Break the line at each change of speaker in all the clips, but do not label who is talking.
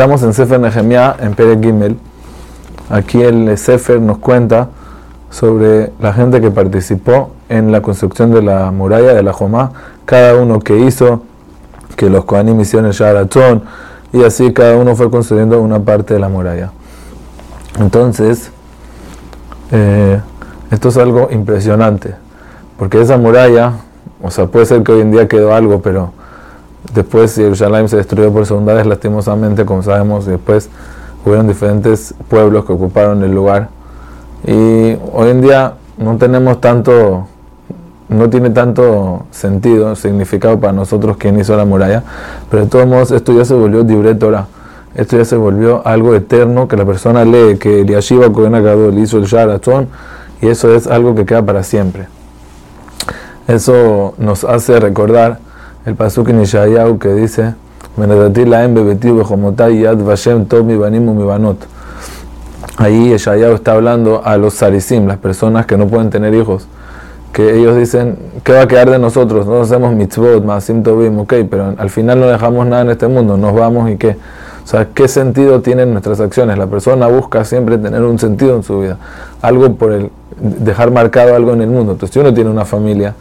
Estamos en Sefer Nehemiah, en Pere Gimel. Aquí el Sefer nos cuenta sobre la gente que participó en la construcción de la muralla de la Jomá, cada uno que hizo, que los Kohanim hicieron el Sharatzón, y así cada uno fue construyendo una parte de la muralla. Entonces, eh, esto es algo impresionante, porque esa muralla, o sea, puede ser que hoy en día quedó algo, pero después Jerusalén se destruyó por segunda vez lastimosamente, como sabemos, y después hubieron diferentes pueblos que ocuparon el lugar. Y hoy en día no tenemos tanto, no tiene tanto sentido, significado para nosotros quien hizo la muralla, pero de todos modos esto ya se volvió libre Torah. Esto ya se volvió algo eterno que la persona lee, que Eliashiva Kohen Gadol hizo el Sharatzon, y eso es algo que queda para siempre. Eso nos hace recordar el pasuk en Ishayahu que dice Ahí Ishayahu está hablando a los sarisim, las personas que no pueden tener hijos, que ellos dicen, ¿qué va a quedar de nosotros? No hacemos mitzvot, masim tovim, ok, pero al final no dejamos nada en este mundo, nos vamos y qué. O sea, ¿qué sentido tienen nuestras acciones? La persona busca siempre tener un sentido en su vida, algo por el dejar marcado algo en el mundo. Entonces, si uno tiene una familia,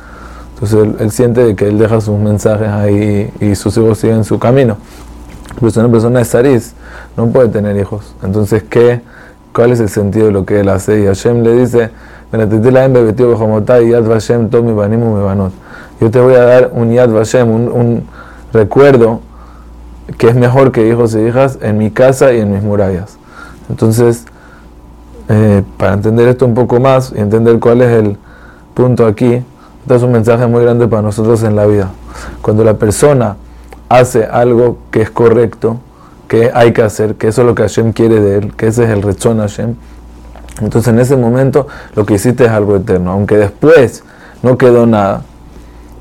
entonces él, siente que él deja sus mensajes ahí y sus hijos siguen su camino. Pero si una persona es Saris, no puede tener hijos. Entonces, ¿qué, ¿cuál es el sentido de lo que él hace? Y Hashem le dice, yo te voy a dar un Yad Vashem, un, un recuerdo que es mejor que hijos e hijas en mi casa y en mis murallas. Entonces, eh, para entender esto un poco más y entender cuál es el punto aquí, es un mensaje muy grande para nosotros en la vida. Cuando la persona hace algo que es correcto, que hay que hacer, que eso es lo que Hashem quiere de él, que ese es el rechón Hashem, entonces en ese momento lo que hiciste es algo eterno. Aunque después no quedó nada,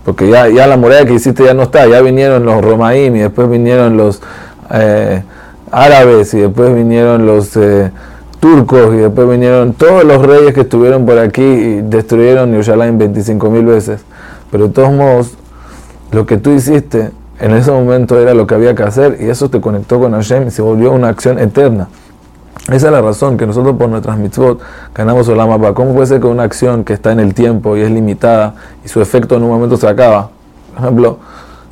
porque ya, ya la muralla que hiciste ya no está, ya vinieron los romaim y después vinieron los eh, árabes y después vinieron los... Eh, turcos y después vinieron todos los reyes que estuvieron por aquí y destruyeron Yerushalayim 25 mil veces. Pero de todos modos, lo que tú hiciste en ese momento era lo que había que hacer y eso te conectó con Hashem y se volvió una acción eterna. Esa es la razón que nosotros por nuestras mitzvot ganamos Olam ¿Cómo puede ser que una acción que está en el tiempo y es limitada y su efecto en un momento se acaba? Por ejemplo,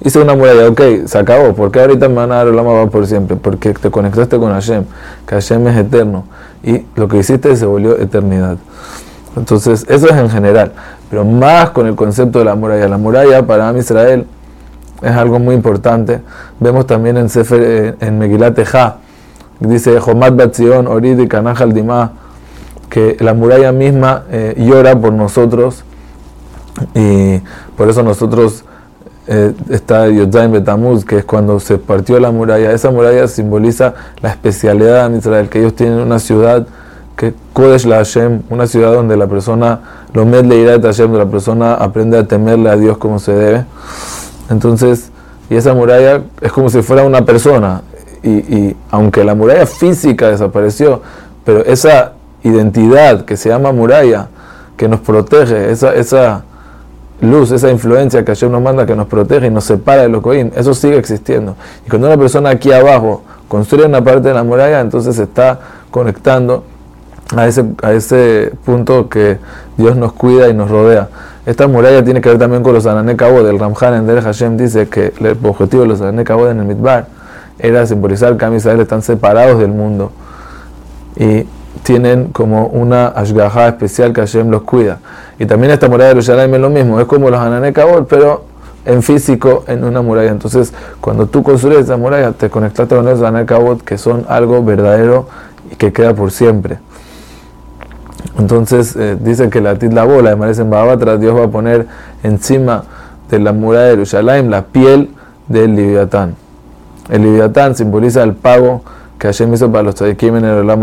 hice una muralla, ok, se acabó. ¿Por qué ahorita me van a dar Olam por siempre? Porque te conectaste con Hashem, que Hashem es eterno y lo que hiciste se volvió eternidad. Entonces, eso es en general, pero más con el concepto de la muralla. La muralla para Am Israel es algo muy importante. Vemos también en Sefer, eh, en Megilat Eja, dice Jomat Batzion, Orid y Kanajal Dima, que la muralla misma eh, llora por nosotros y por eso nosotros eh, está Yodzaim Betamuz, que es cuando se partió la muralla. Esa muralla simboliza la especialidad de Israel, que ellos tienen una ciudad que Kodesh la Hashem, una ciudad donde la persona, lo med le irá de Hashem, donde la persona aprende a temerle a Dios como se debe. Entonces, y esa muralla es como si fuera una persona. Y, y aunque la muralla física desapareció, pero esa identidad que se llama muralla, que nos protege, esa, esa luz, esa influencia que Hashem nos manda que nos protege y nos separa de los coín, eso sigue existiendo. Y cuando una persona aquí abajo construye una parte de la muralla, entonces se está conectando a ese, a ese punto que Dios nos cuida y nos rodea. Esta muralla tiene que ver también con los Ananekabod. El Ramjan en Del Hashem dice que el objetivo de los Ananekabod en el Midbar era simbolizar que Israel están separados del mundo. Y tienen como una ashgaha especial que Hashem los cuida. Y también esta muralla de Yerushalayim es lo mismo, es como los Hananekabot, pero en físico en una muralla. Entonces, cuando tú construyes esa muralla, te conectaste con esos Hananekabot que son algo verdadero y que queda por siempre. Entonces, eh, dice que la la bola de en Babatra, Dios va a poner encima de la muralla de Yerushalayim la piel del Liviatán. El Liviatán simboliza el pago que Hashem hizo para los tzadikim en el Olam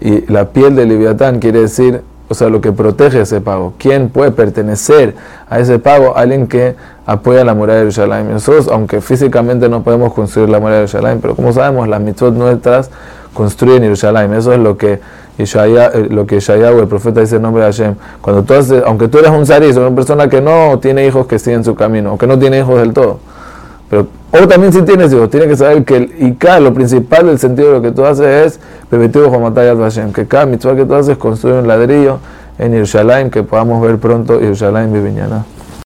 y la piel del Leviatán quiere decir, o sea, lo que protege ese pago. ¿Quién puede pertenecer a ese pago? Alguien que apoya la muralla de Jerusalén. Nosotros, aunque físicamente no podemos construir la muralla de Jerusalén, pero como sabemos, las mitzvot nuestras construyen Jerusalén. Eso es lo que Ishaya, eh, lo que el profeta, dice en nombre de Hashem. Cuando tú aunque tú eres un zariz, una persona que no tiene hijos que siguen su camino, o que no tiene hijos del todo, Pero, o también si tienes hijos, tienes que saber que el lo principal del sentido de lo que tú haces es que cada mitzvah que tú haces construye un ladrillo en Yerushalayim, que podamos ver pronto Yerushalayim Viviñana.